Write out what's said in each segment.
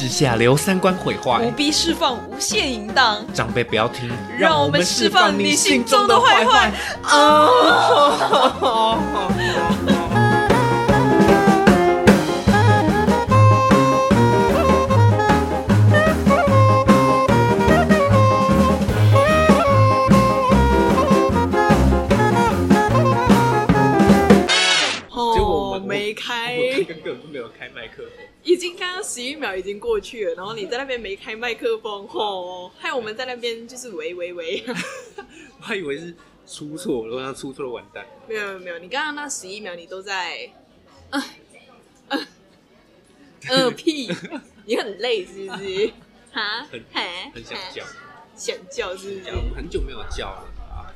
之下留三观毁坏不，必释放无限淫荡，长辈不要听，让我们释放你心中的坏坏。哦，结果我们没开，我根本就没有开麦克风。已经刚刚十一秒已经过去了，然后你在那边没开麦克风，吼，害我们在那边就是喂喂喂，我还以为是出错，如果他出错了完蛋。没有没有没有，你刚刚那十一秒你都在，嗯嗯嗯屁，你很累是不是？哈，很嘿很想叫，想叫是不是？我们很久没有叫了啊。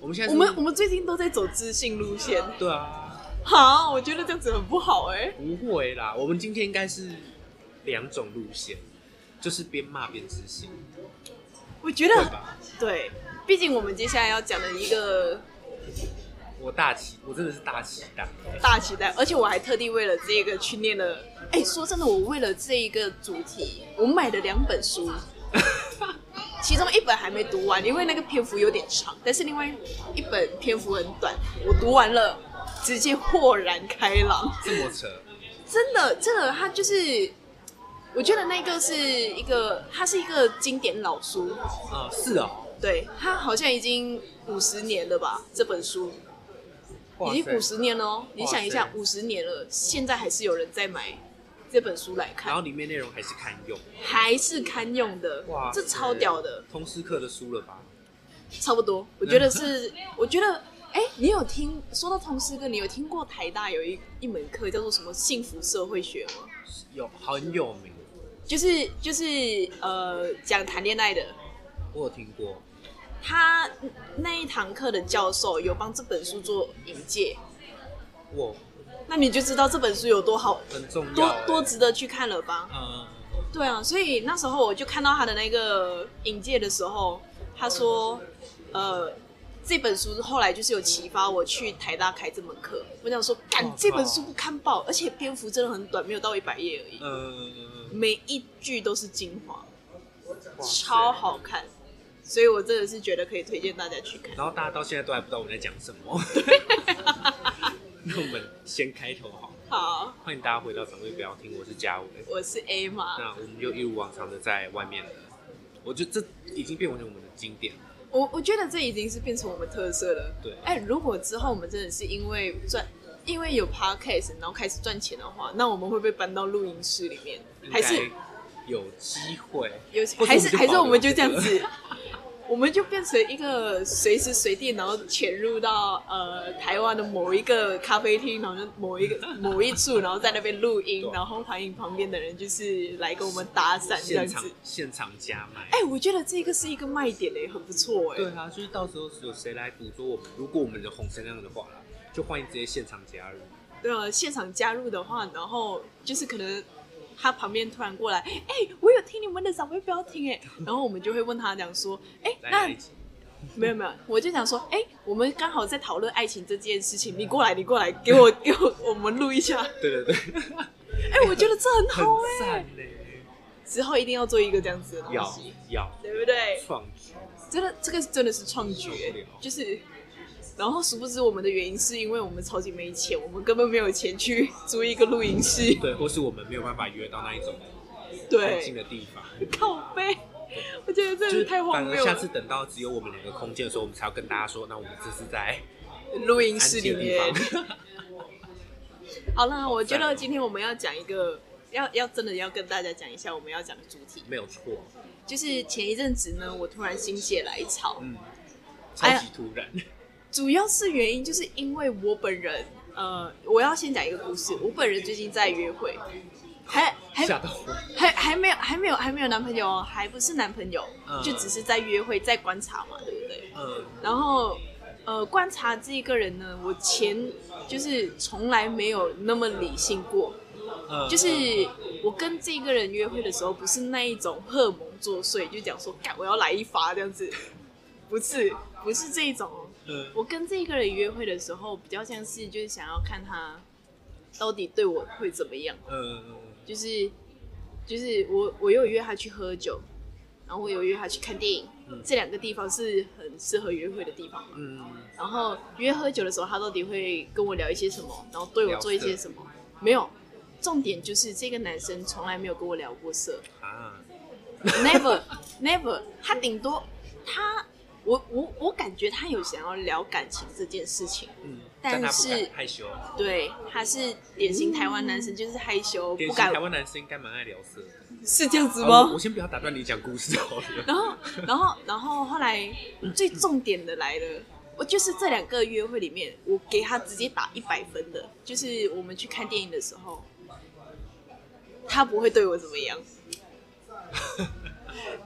我们现在我们我们最近都在走知性路线，对啊，好，我觉得这样子很不好哎、不会啦。我们今天应该是两种路线，就是边骂边执行，我觉得对？对，毕竟我们接下来要讲的一个我大期，我真的是大期待。大期待，而且我还特地为了这个去念了。哎、说真的，我为了这一个主题，我买了两本书，其中一本还没读完，因为那个篇幅有点长，但是另外一本篇幅很短，我读完了，直接豁然开朗。这么扯，真的，真的，它就是，我觉得那个是一个，它是一个经典老书，啊、是哦，对，它好像已经五十年了吧？这本书已经五十年了哦。你想一下五十年了，现在还是有人在买这本书来看然后看，里面内容还是堪用，还是堪用的哇，，这超屌的，通识课的书了吧？差不多。我觉得是，我觉得，哎，你有听说到通识课，你有听过台大有一一门课叫做什么幸福社会学吗？有很有名，就是就是呃讲谈恋爱的，我有听过。他那一堂课的教授有帮这本书做引介，哇，那你就知道这本书有多好，很重要、多欸，多值得去看了吧？嗯，对啊，所以那时候我就看到他的那个引介的时候，他说，呃，这本书后来就是有启发我去台大开这门课。我想说，干哇这本书不看爆，而且篇幅真的很短，没有到一百页而已，嗯，每一句都是精华，超好看。所以我真的是觉得可以推荐大家去看。然后大家到现在都还不知道我们在讲什么。那我们先开头好，好，欢迎大家回到长辈不要听，我是嘉伟。我是 A 嘛。那我们就一如往常的在外面了，我觉得这已经变成我们的经典了。我我觉得这已经是变成我们特色了。对哎、如果之后我们真的是因为赚，因为有 podcast，然后开始赚钱的话，那我们会不会搬到录音室里面？还是有机会，有还是还是我们就这样这个子，我们就变成一个随时随地，然后潜入到呃台湾的某一个咖啡厅，然后某一个 某一处，然后在那边录音，然后欢迎旁边的人就是来跟我们搭讪这样现场子。现场加卖。哎、我觉得这个是一个卖点诶，很不错哎。对啊，就是到时候有谁来捕捉我们，如果我们的红成那样的话啦，就欢迎直接现场加入。对啊，现场加入的话，然后就是可能他旁边突然过来，哎、我有听你们的长辈不要听。哎，然后我们就会问他讲说，哎、那 没有没有，我就想说，哎、我们刚好在讨论爱情这件事情，你过来，你过来，给我 给我我们录一下，对对对，哎、我觉得这很很好哎、之后一定要做一个这样子的东西，要对不对？创举，真的，这个真的是创举就是。然后殊不知我们的原因是因为我们超级没钱，我们根本没有钱去 租一个录音室。对，或是我们没有办法约到那一种对，安静的地方，靠背，我觉得真就是的太荒反而谬了。下次等到只有我们两个空间的时候，我们才要跟大家说，那我们这是在 录音室里面。方。好了，我觉得今天我们要讲一个，要要真的要跟大家讲一下我们要讲的主题，没有错，就是前一阵子呢，我突然心血来潮，嗯，超级突然，主要是原因就是因为我本人，呃，我要先讲一个故事，我本人最近在约会，还还吓到我，还还没有还没有还没有男朋友哦，还不是男朋友，嗯。就只是在约会，在观察嘛，对不对？嗯，然后呃，观察这一个人呢，我前就是从来没有那么理性过，嗯。就是我跟这个人约会的时候，不是那一种荷尔蒙作祟，就讲说干我要来一发这样子，不是不是这一种哦。嗯我跟这个人约会的时候，比较像是就是想要看他到底对我会怎么样，嗯就是就是我我有约他去喝酒，然后我有约他去看电影，这两个地方是很适合约会的地方嘛。嗯，然后约喝酒的时候，他到底会跟我聊一些什么，然后对我做一些什么？没有，重点就是这个男生从来没有跟我聊过色。啊，，never never，他顶多他我我我感觉他有想要聊感情这件事情，嗯，但是敢害羞，对，他是典型台湾男生，就是害羞不台，湾男生应该蛮爱聊色。是这样子好吗？我我先不要打断你讲故事好了。然后，然后，然后后来最重点的来了，我就是这两个约会里面，我给他直接打一百分的，就是我们去看电影的时候，他不会对我怎么样。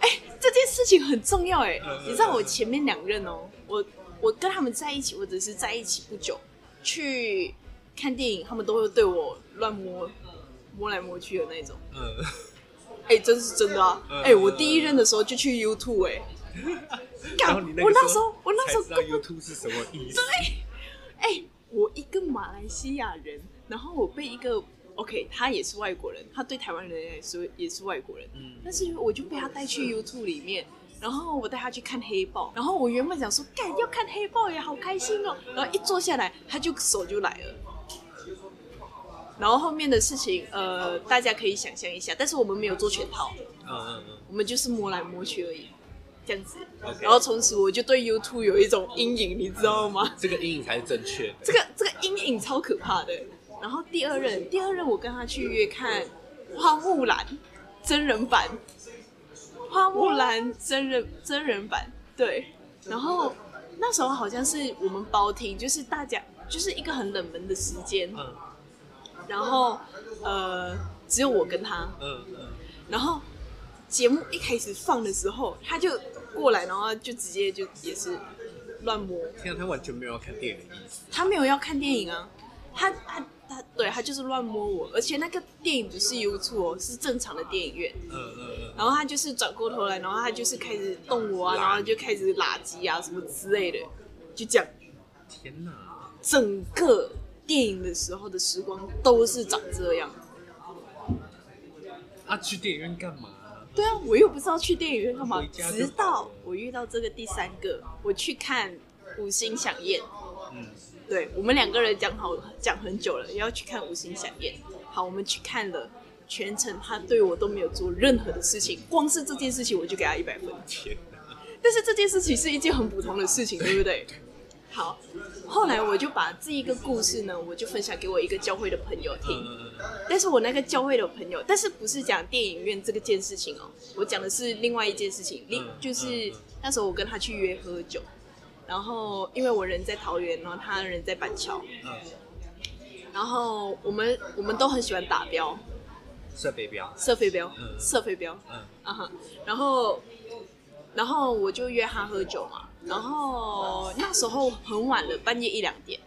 哎、这件事情很重要哎、嗯你知道我前面两任哦，我我跟他们在一起，或者是在一起不久，去看电影，他们都会对我乱摸摸来摸去的那种。嗯，哎、真是真的啊！嗯哎、我第一任的时候就去 YouTube 哎、我那时候我那时候 YouTube 是什么意思。哎、我一个马来西亚人，然后我被一个 OK，他也是外国人，他对台湾人也是也是外国人，嗯但是我就被他带去 YouTube 里面，然后我带他去看黑豹，然后我原本想说，干要看黑豹也好开心哦，然后一坐下来，他就手就来了。然后后面的事情，呃，大家可以想象一下，但是我们没有做全套，嗯嗯嗯，我们就是摸来摸去而已，这样子。然后从此我就对 YouTube 有一种阴影，你知道吗？这个阴影才是正确的。这个这个阴影超可怕的。然后第二任，第二任我跟他去约看《花木兰》真人版，《花木兰》真人真人版，对。然后那时候好像是我们包厅，就是大家就是一个很冷门的时间，嗯然后呃只有我跟他，嗯嗯，然后节目一开始放的时候，他就过来，然后就直接就也是乱摸。天啊，他完全没有要看电影的意思。他没有要看电影啊，他他他对他就是乱摸我，而且那个电影不是 YouTube 哦，是正常的电影院。嗯嗯嗯，然后他就是转过头来，然后他就是开始动我啊，然后就开始拉鸡啊什么之类的，就这样。天哪！整个电影的时候的时光都是长这样。啊，去电影院干嘛？对啊，我又不知道去电影院干嘛直到我遇到这个第三个，我去看《五星响宴》。嗯，对我们两个人讲好讲很久了，要去看《五星响宴》。好，我们去看了，全程他对我都没有做任何的事情，光是这件事情我就给他一百分。但是这件事情是一件很普通的事情，对不对？好，后来我就把这一个故事呢，我就分享给我一个教会的朋友听。但是我那个教会的朋友，但是不是讲电影院这个件事情哦，我讲的是另外一件事情，另嗯就是那时候我跟他去约喝酒，然后因为我人在桃园，然后他人在板桥，嗯，然后我们我们都很喜欢打标，射飞镖。射飞镖，嗯。射飞镖，嗯。啊哈，然后然后我就约他喝酒嘛，然后那时候很晚了，半夜一两点，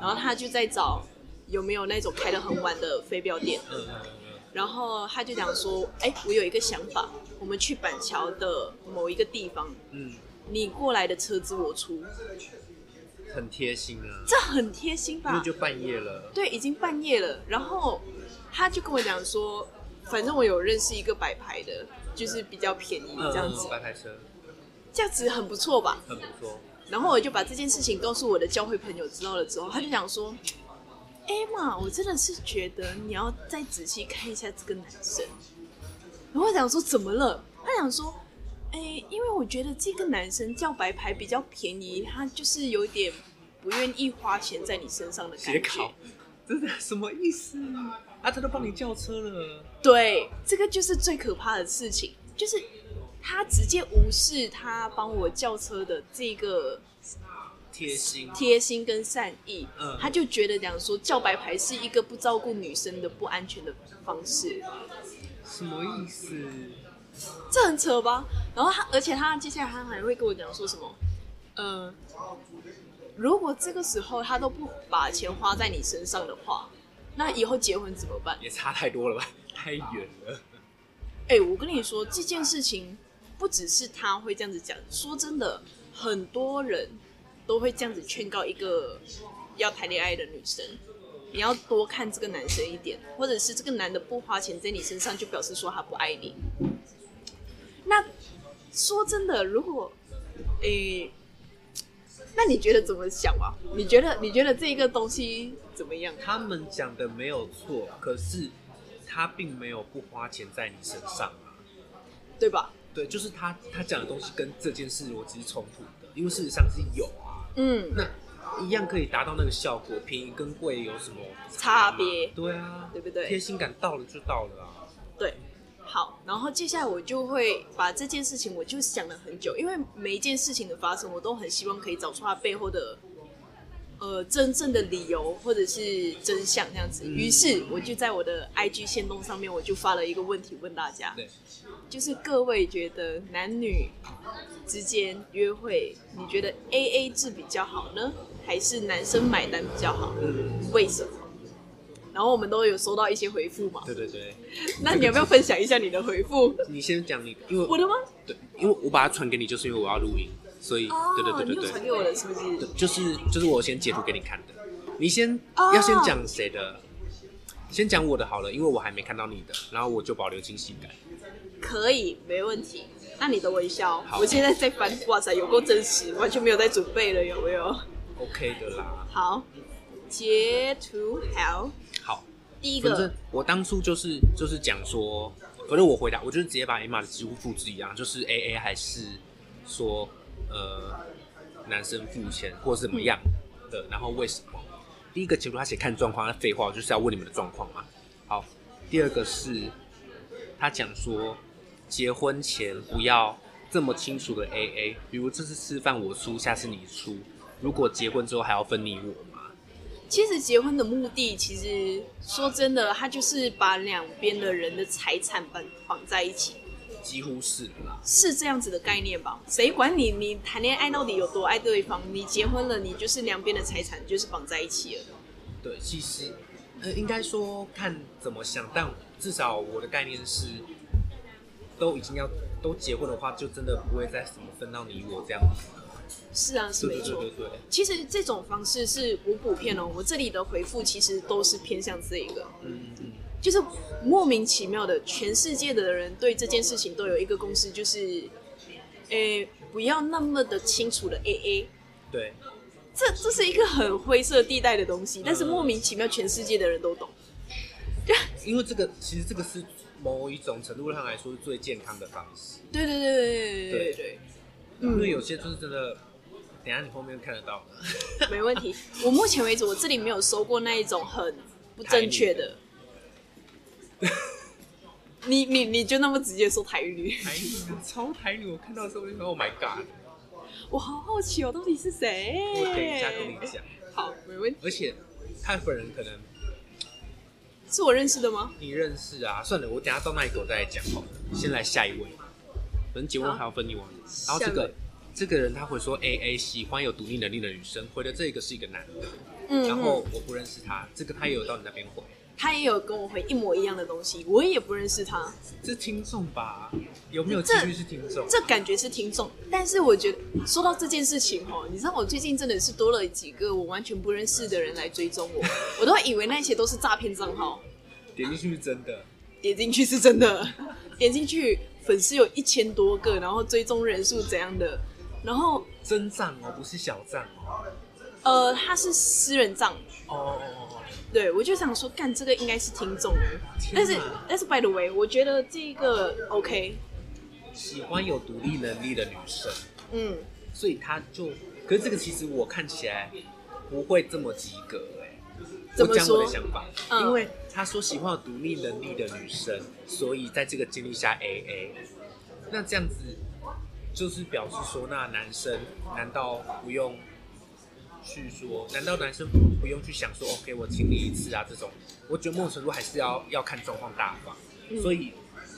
然后他就在找有没有那种开的很晚的飞镖店。嗯嗯。然后他就讲说：“哎，我有一个想法，我们去板桥的某一个地方，嗯你过来的车子我出，嗯，很贴心啊。这很贴心吧因为？就半夜了。对，已经半夜了。然后他就跟我讲说，反正我有认识一个摆牌的，就是比较便宜嗯这样子嗯，白牌车这样子很不错吧？很不错。然后我就把这件事情告诉我的教会朋友知道了之后，他就想说：“Emma，我真的是觉得你要再仔细看一下这个男生。”然后我想说怎么了？他想说：“哎、因为我觉得这个男生叫白牌比较便宜，他就是有点不愿意花钱在你身上的感觉真的什么意思啊？他都帮你叫车了。对，这个就是最可怕的事情，就是他直接无视他帮我叫车的这个贴心，贴心跟善意，嗯他就觉得讲说叫白牌是一个不照顾女生的不安全的方式，什么意思？这很扯吧？然后他，而且他接下来他还会跟我讲说什么，呃，如果这个时候他都不把钱花在你身上的话，那以后结婚怎么办？也差太多了吧？太远了。哎、我跟你说这件事情，不只是他会这样子讲，说真的，很多人都会这样子劝告一个要谈恋爱的女生。你要多看这个男生一点，或者是这个男的不花钱在你身上，就表示说他不爱你。那说真的，如果诶、那你觉得怎么想啊？你觉得你觉得这个东西怎么样？他们讲的没有错，可是他并没有不花钱在你身上啊。对吧？对，就是他他讲的东西跟这件事逻辑是冲突的，因为事实上是有啊。嗯，那一样可以达到那个效果，便宜跟贵有什么差别对啊，对不对贴心感到了就到了啊。对。好，然后接下来我就会把这件事情，我就想了很久，因为每一件事情的发生，我都很希望可以找出它背后的呃真正的理由或者是真相这样子。嗯于是我就在我的 IG 线动上面，我就发了一个问题问大家，对，就是各位觉得男女之间约会，你觉得 A A 制比较好呢，还是男生买单比较好？嗯，为什么？然后我们都有收到一些回复嘛，对对对，那你要不要分享一下你的回复？你先讲你，因为我的吗？对，因为我把它传给你，就是因为我要录音，所以、对对对你对对，有传给我的，是不是？对就是就是我先截图给你看的，你先、哦要先讲谁的，先讲我的好了，因为我还没看到你的，然后我就保留惊喜感。可以，没问题。那你等我一下哦，好我现在在翻，哇塞，有够真实，完全没有在准备了，有没有？OK 的啦，好，截图，好，反正，我当初就是就是讲说，反正我回答，我就是直接把 Emma 的几乎复制一样，就是 A A 还是说呃男生付钱或是怎么样的，然后为什么？第一个结果他写看状况，那废话，就是要问你们的状况嘛。好，第二个是他讲说结婚前不要这么清楚的 A A，比如这次吃饭我出，下次你出，如果结婚之后还要分你我？其实结婚的目的，其实说真的，它就是把两边的人的财产绑绑在一起，几乎是啦。是这样子的概念吧？谁管你你谈恋爱到底有多爱对方？你结婚了，你就是两边的财产就是绑在一起了。对，其实呃，应该说看怎么想，但至少我的概念是，都已经要都结婚的话，就真的不会再什么分到你我这样子了。是啊，是没错。其实这种方式是无补片哦。我这里的回复其实都是偏向这一个，嗯嗯，就是莫名其妙的，全世界的人对这件事情都有一个共识，就是，诶，不要那么的清楚的 AA。对。这这是一个很灰色地带的东西，但是莫名其妙全世界的人都懂。对，因为这个其实这个是某一种程度上来说是最健康的方式。对对对对对对对。因为有些就是真的，等下你后面看得到的。没问题。我目前为止，我这里没有收过那一种很不正确的。你你你就那么直接说台语？台女超台女，我看到的时候我就说 Oh my God！我好好奇哦，到底是谁？我等一下跟你讲，好，没问题。而且他本人可能是我认识的吗？你认识啊？算了，我等一下到那里给我再来讲好了。先来下一位，反正结婚还要分你我。然后这个这个人他会说 A A 喜欢有独立能力的女生，回的这个是一个男的，嗯，然后我不认识他，这个他也有到你那边回，他也有跟我回一模一样的东西，我也不认识他。这是听众吧？有没有几率是听众？这感觉是听众，但是我觉得说到这件事情哦，你知道我最近真的是多了几个我完全不认识的人来追踪我，我都以为那些都是诈骗账号，点进去是真的，点进去是真的，点进去粉丝有一千多个，然后追踪人数怎样的，然后真账哦，不是小账哦。呃，他是私人账，哦对我就想说，干这个应该是听众，天但是但是 by the way，我觉得这个 OK，喜欢有独立能力的女生，嗯，所以她就，可是这个其实我看起来不会这么及格哎、怎么我讲我的想法，嗯。因为他说喜欢有独立能力的女生，所以在这个经历下 A A，那这样子就是表示说，那男生难道不用去说？难道男生不用去想说，OK，我请你一次啊？这种，我觉得某种程度还是要要看状况大方，嗯所以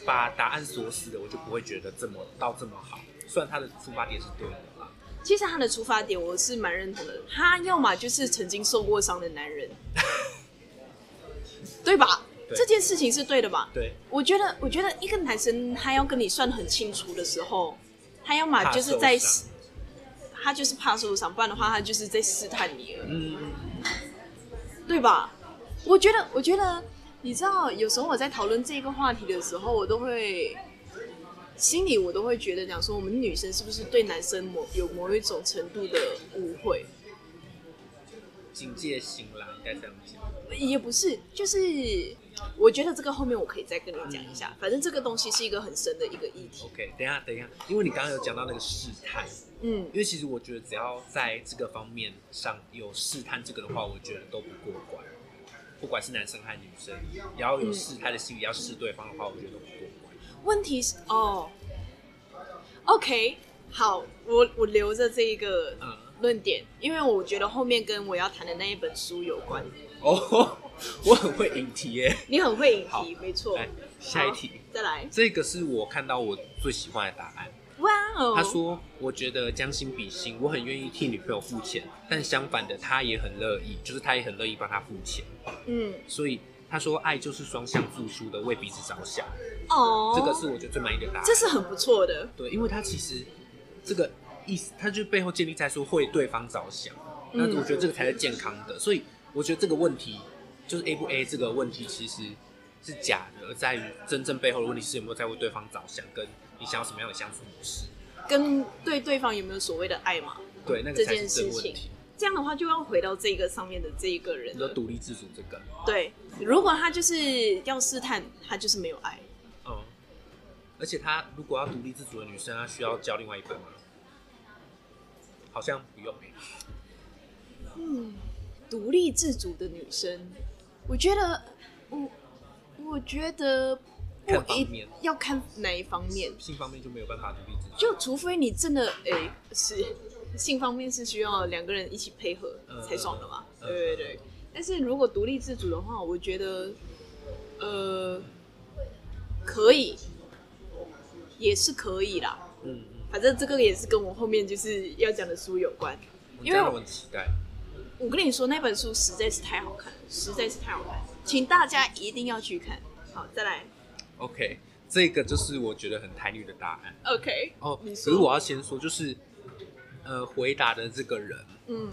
把答案锁死的，我就不会觉得这么到这么好。虽然他的出发点是对的啦，其实他的出发点我是蛮认同的，他要么就是曾经受过伤的男人，对吧？对这件事情是对的吧？对，我觉得，我觉得一个男生他要跟你算得很清楚的时候，他要么就是在怕受伤他就是怕受伤，不然的话他就是在试探你了，嗯，对吧？我觉得，我觉得，你知道，有时候我在讨论这个话题的时候，我都会心里我都会觉得讲说，我们女生是不是对男生某有某一种程度的误会？警戒心啦，应该这样讲。也不是，就是我觉得这个后面我可以再跟你讲一下。反正这个东西是一个很深的一个议题。OK，等一下，等一下，因为你刚刚有讲到那个试探，嗯因为其实我觉得只要在这个方面上有试探这个的话，我觉得都不过关。不管是男生还是女生，也要有试探的心理，要试对方的话，我觉得都不过关。问题是哦，OK，好，我我留着这一个嗯，论点，因为我觉得后面跟我要谈的那一本书有关。哦，我很会引题耶。你很会引题，没错。来，下一题，再来。这个是我看到我最喜欢的答案。哇哦！他说：“我觉得将心比心，我很愿意替女朋友付钱，但相反的，他也很乐意，就是他也很乐意帮他付钱。嗯，所以他说，爱就是双向付出的，为彼此着想。哦，这个是我觉得最满意的答案。这是很不错的。对，因为他其实这个意思，他就背后建立在说为对方着想。那嗯我觉得这个才是健康的。所以我觉得这个问题就是 A 不 A 这个问题其实是假的，而在于真正背后的问题是有没有在为对方着想，跟你想要什么样的相处模式。跟对对方有没有所谓的爱嘛？对，那个这才是件事情真问题。这样的话就要回到这个上面的这一个人你说。独立自主这个，对，如果他就是要试探，他就是没有爱。嗯，而且他如果要独立自主的女生，她需要交另外一半吗？好像不用欸嗯，独立自主的女生，我觉得，我我觉得不一看方面要看哪一方面，性方面就没有办法独立自主。就除非你真的哎、是性方面是需要两个人一起配合嗯才爽的嘛，嗯对对对。但是如果独立自主的话，我觉得呃可以，也是可以啦。嗯嗯，反正这个也是跟我后面就是要讲的书有关。因为我很期待。我跟你说，那本书实在是太好看了，实在是太好看了，请大家一定要去看。好，再来 OK，这个就是我觉得很台女的答案，OK，哦。可是我要先说，就是呃，回答的这个人，嗯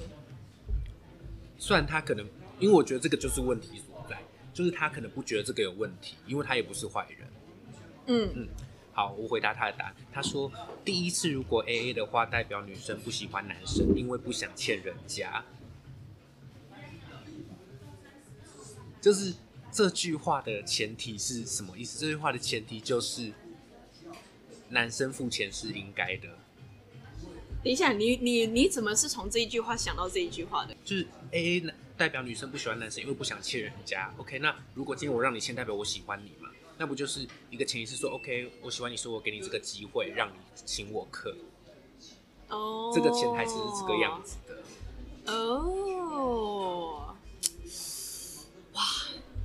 虽然他可能，因为我觉得这个就是问题所在，就是他可能不觉得这个有问题，因为他也不是坏人。嗯嗯好，我回答他的答案。他说，第一次如果 A A 的话，代表女生不喜欢男生，因为不想欠人家。就是这句话的前提是什么意思？这句话的前提就是男生付钱是应该的，等一下，你你你怎么是从这一句话想到这一句话的？就是 A A 代表女生不喜欢男生，因为不想欠人家。OK，那如果今天我让你欠，代表我喜欢你嘛？那不就是一个潜意是说，OK，我喜欢你，说我给你这个机会，让你请我客。哦，这个潜台词是这个样子的。哦，哇，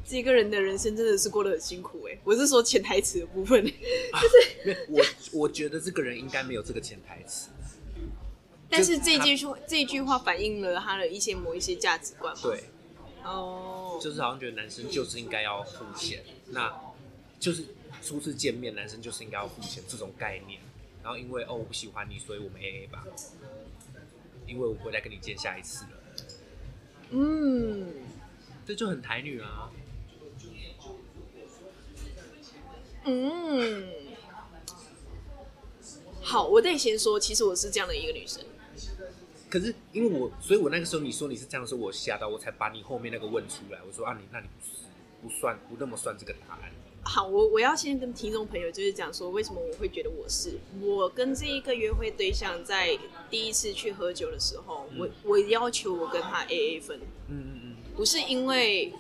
这个人的人生真的是过得很辛苦哎。我是说潜台词的部分，就是我我觉得这个人应该没有这个潜台词。但是这句说这句话反映了他的一些某一些价值观嘛。对，哦，就是好像觉得男生就是应该要付钱，那就是初次见面，男生就是应该要付钱这种概念。然后因为哦我不喜欢你，所以我们 A A 吧，因为我不会再跟你见下一次了。嗯，这就很台女啊。嗯，好，我得先说，其实我是这样的一个女生。可是因为我，所以我那个时候你说你是这样的时候，我吓到，我才把你后面那个问出来。我说啊，你那你不是不算不那么算这个答案。好，我我要先跟听众朋友就是讲说，为什么我会觉得我是我跟这一个约会对象在第一次去喝酒的时候，我我要求我跟他 A A 分，嗯嗯嗯。不是因为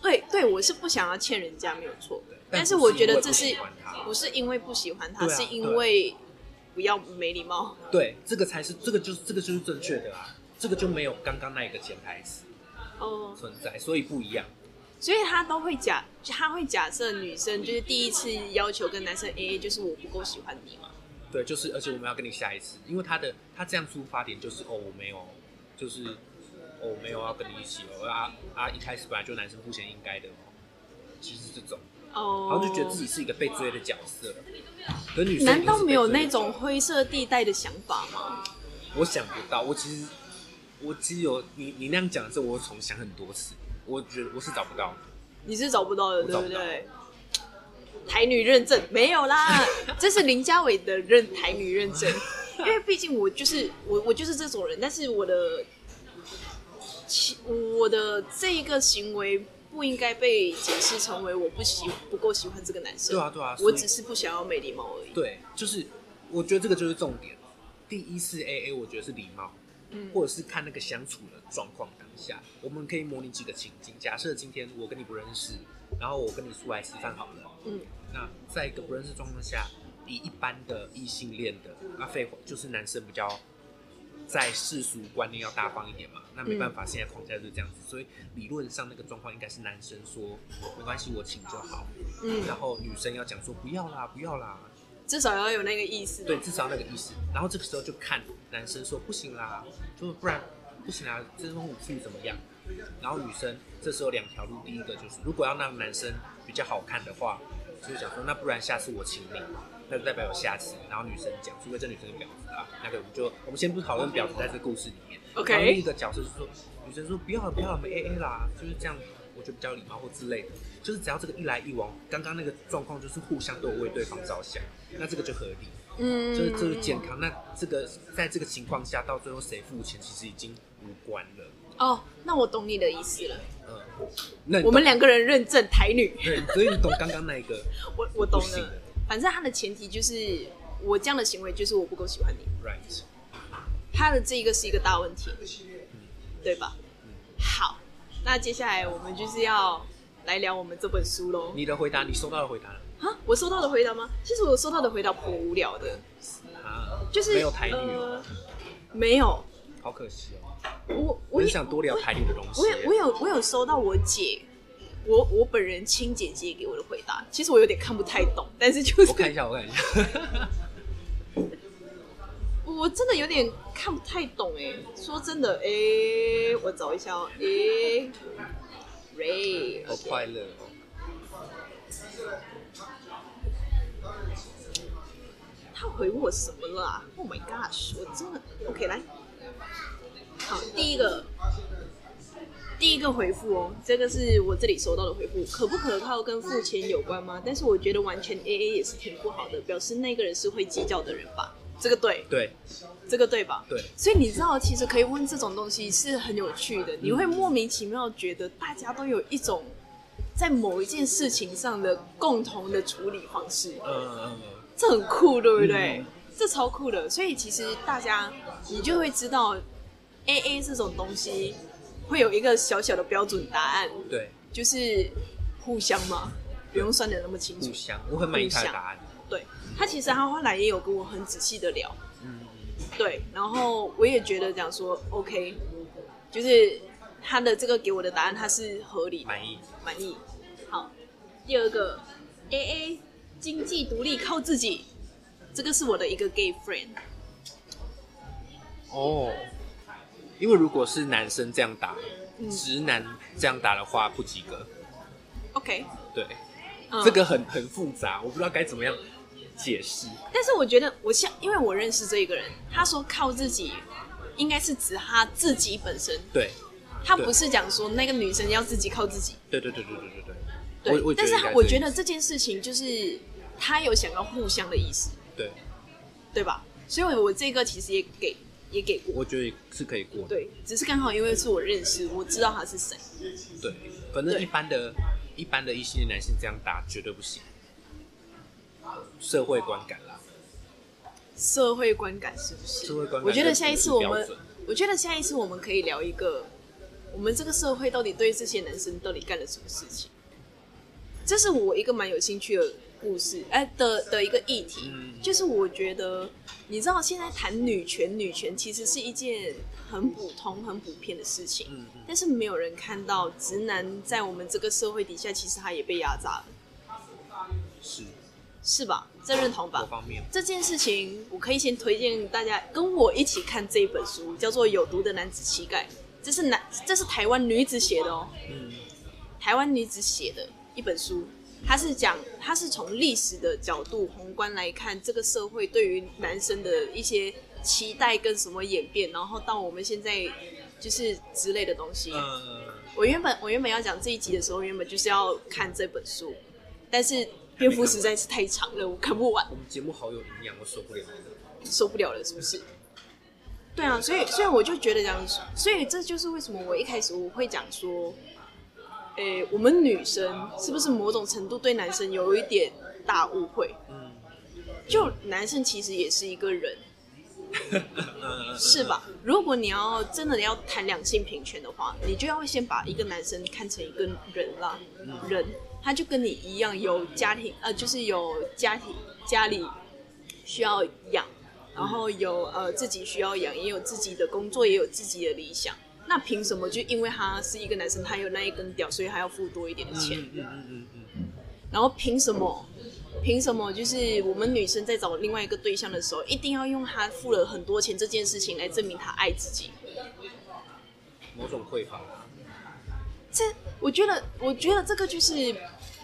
对对，我是不想要欠人家没有错，但但是我觉得这是不是因为不喜欢他是因为不要没礼貌。对，这个才是这个就是这个就是正确的啊，这个就没有刚刚那一个潜台词哦，存在，所以不一样。所以他都会假，他会假设女生就是第一次要求跟男生 A A，就是我不够喜欢你嘛。对，就是而且我们要跟你下一次，因为他的他这样出发点就是哦我没有，就是哦我没有要跟你一起哦啊啊一开始本来就男生付钱应该的哦，其实这种，哦，然后就觉得自己是一个被追的角色，可是女生难道没有那种灰色地带的想法吗？我想不到，我其实我其实有你你那样讲的时候，我重想很多次，我觉得我是找不到。你是找不到的，对找不对？台女认证没有啦，这是林家伟的认台女认证，因为毕竟我就是我，我就是这种人，但是我的其我的这一个行为不应该被解释成为我不喜不够喜欢这个男生。对啊对啊所以我只是不想要没礼貌而已。对，就是我觉得这个就是重点。第一次 A A，我觉得是礼貌，嗯或者是看那个相处的状况当下，我们可以模拟几个情境。假设今天我跟你不认识，然后我跟你出来吃饭好了，嗯，那在一个不认识状况下，以一般的异性恋的，那废话就是男生比较在世俗观念要大方一点嘛，那没办法，现在框架就是这样子，所以理论上那个状况应该是男生说没关系，我请就好，嗯然后女生要讲说不要啦，不要啦，至少要有那个意思。对，至少那个意思。然后这个时候就看男生说不行啦，就不然不行啊，这种武器怎么样？然后女生这时候两条路，第一个就是如果要让男生比较好看的话，就是想说那不然下次我请你，那就代表有下次。然后女生讲，除非这女生是婊子啊，那个我们就我们先不讨论婊子在这个故事里面。OK 然后另一个角色是说，女生说不要了不要了，我们 A A 啦，就是这样。我觉得比较礼貌或之类的，就是只要这个一来一往，刚刚那个状况就是互相都有为对方着想，那这个就合理。嗯，就是这个健康。那这个在这个情况下，到最后谁付钱，其实已经无关了。哦，那我懂你的意思了。嗯，那我们两个人认证台女。对，所以你懂刚刚那一个 我我懂了，反正他的前提就是我这样的行为就是我不够喜欢你，right？他的这一个是一个大问题，对吧？好，那接下来我们就是要来聊我们这本书喽。你的回答，你收到的回答啊，我收到的回答吗？其实我收到的回答颇无聊的，啊，就是没有台女哦，呃没有。好可惜哦。我我我也想多聊台女的东西我有我有我有收到我姐。我我本人亲姐姐给我的回答，其实我有点看不太懂，但是就是我看一下，我看一下。我真的有点看不太懂哎，说真的哎，我找一下哦，哎，Ray，好快乐哦。他回我什么了啊？Oh my gosh！我真的 OK 来，好，第一个，第一个回复哦，这个是我这里收到的回复，可不可靠跟付钱有关吗？但是我觉得完全 AA 也是挺不好的，表示那个人是会计较的人吧？这个对，对这个对吧？对，所以你知道，其实可以问这种东西是很有趣的，你会莫名其妙觉得大家都有一种在某一件事情上的共同的处理方式。嗯嗯嗯，这很酷，对不对？嗯这超酷的，所以其实大家你就会知道，A A 这种东西会有一个小小的标准答案，对，就是互相嘛，不用算的那么清楚互。相，我很满意他的答案。对他其实他后来也有跟我很仔细的聊，嗯，对，然后我也觉得讲说 OK，就是他的这个给我的答案他是合理的满意。满意。好，第二个 A A 经济独立靠自己，这个是我的一个 gay friend。哦，因为如果是男生这样打，嗯直男这样打的话不及格。OK，对，嗯这个很很复杂，我不知道该怎么样解释。但是我觉得我像，因为我认识这一个人，他说靠自己，应该是指他自己本身，对，他不是讲说那个女生要自己靠自己。对对对对对对对。对，我我但是应该我觉得这件事情就是他有想要互相的意思，对，对吧？所以我这个其实也给也给过，我觉得是可以过的。对，只是刚好因为是我认识，我知道他是谁。对，反正一般的、一般的异性恋男性这样打绝对不行，社会观感啦，社会观感是不是？社会观感我觉得下一次我们，我觉得下一次我们可以聊一个，我们这个社会到底对这些男生到底干了什么事情？这是我一个蛮有兴趣的故事，哎、的的一个议题，嗯就是我觉得，你知道现在谈女权，女权其实是一件很普通、很普遍的事情，嗯嗯，但是没有人看到直男在我们这个社会底下，其实他也被压榨了，是是吧？这认同吧各？方面，这件事情，我可以先推荐大家跟我一起看这一本书，叫做《有毒的男子气概》，这是男，这是台湾女子写的哦，嗯台湾女子写的一本书，它是讲，他是从历史的角度宏观来看这个社会对于男生的一些期待跟什么演变，然后到我们现在就是之类的东西。嗯，我原本我原本要讲这一集的时候，原本就是要看这本书，但是篇幅实在是太长了，我看不完我，们节目好有营养，我受不了。受不了了，是不是？对啊，所以所以我就觉得这样，所以这就是为什么我一开始我会讲说，诶、我们女生是不是某种程度对男生有一点大误会？嗯，就男生其实也是一个人，嗯是？吧？如果你要真的要谈两性平权的话，你就要先把一个男生看成一个人啦，人，他就跟你一样有家庭，呃，就是有家庭家里需要养，然后有呃自己需要养，也有自己的工作，也有自己的理想。那凭什么就因为他是一个男生，他有那一根屌，所以他要付多一点的钱？嗯嗯嗯嗯嗯然后凭什么？凭什么？就是我们女生在找另外一个对象的时候，一定要用他付了很多钱这件事情来证明他爱自己？嗯，某种匮乏。这我觉得，我觉得这个就是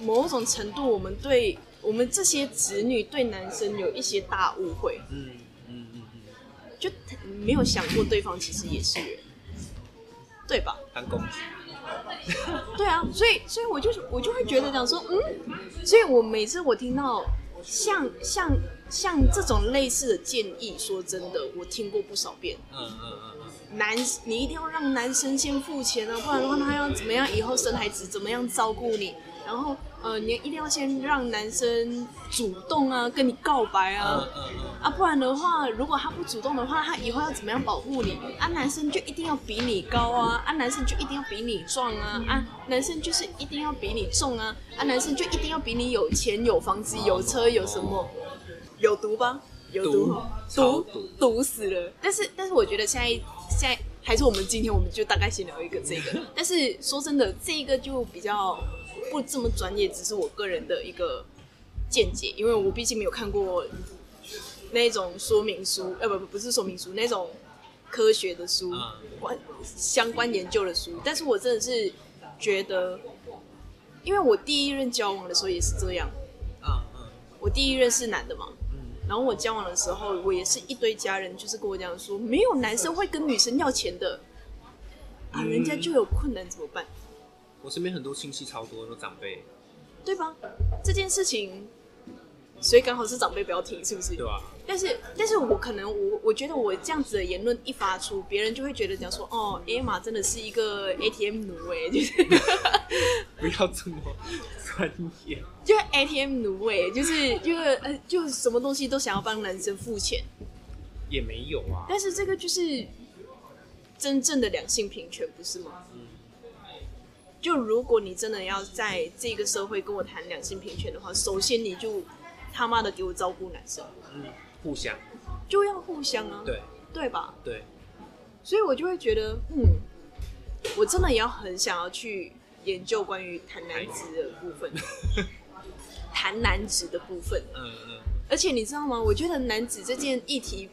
某种程度，我们对我们这些子女对男生有一些大误会，嗯嗯嗯嗯，就没有想过对方其实也是人，对吧？当工具。对啊，所以所以我就我就会觉得讲说，嗯，所以我每次我听到像像像这种类似的建议，说真的，我听过不少遍。嗯嗯嗯嗯，男，你一定要让男生先付钱啊，不然的话他要怎么样？以后生孩子怎么样照顾你？然后呃，你一定要先让男生主动啊，跟你告白啊。嗯嗯啊，不然的话，如果他不主动的话，他以后要怎么样保护你？啊，男生就一定要比你高啊，啊，男生就一定要比你壮啊，啊，男生就是一定要比你重啊，啊，男生就一定要比你有钱、有房子、有车、有什么？有毒吧？有毒毒毒死了。但是，但是我觉得现在现在还是我们今天我们就大概先聊一个这个。但是说真的，这个就比较不这么专业，只是我个人的一个见解，因为我毕竟没有看过那种说明书，呃，不不不是说明书，那种科学的书，嗯。关相关研究的书。但是我真的是觉得，因为我第一任交往的时候也是这样，嗯嗯。我第一任是男的嘛，嗯，然后我交往的时候，我也是一堆家人就是跟我讲说，没有男生会跟女生要钱的，啊，嗯人家就有困难怎么办？我身边很多亲戚超多，很多长辈，对吧？这件事情，所以刚好是长辈不要听，是不是？对啊？但是，但是我可能我我觉得我这样子的言论一发出，别人就会觉得讲说，哦，艾玛真的是一个 ATM 奴哎，就是不要这么专业。就是 ATM 奴哎，就是就是呃，就什么东西都想要帮男生付钱，也没有啊。但是这个就是真正的两性平权，不是吗？嗯就如果你真的要在这个社会跟我谈两性平权的话，首先你就他妈的给我照顾男生，嗯，互相就要互相啊，对对吧？对，所以我就会觉得，嗯，我真的也要很想要去研究关于谈男子的部分，谈男子的部分。嗯嗯而且你知道吗？我觉得男子这件议题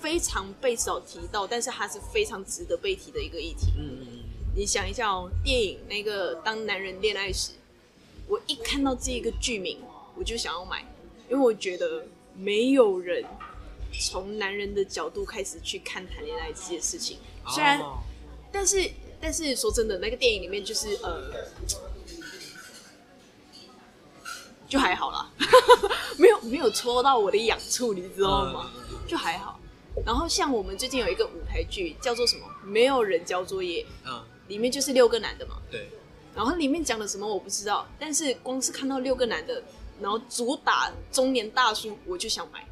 非常被少提到，但是它是非常值得被提的一个议题。嗯嗯你想一下哦，电影那个《当男人恋爱时》，我一看到这一个剧名，我就想要买，因为我觉得没有人从男人的角度开始去看谈恋爱这件事情。嗯，虽然，哦但是但是说真的，那个电影里面就是呃，就还好啦，没有没有戳到我的痒处，你知道吗？就还好。然后像我们最近有一个舞台剧叫做什么？没有人交作业，嗯，里面就是六个男的嘛。对，然后里面讲的什么我不知道，但是光是看到六个男的，然后主打中年大叔，我就想买，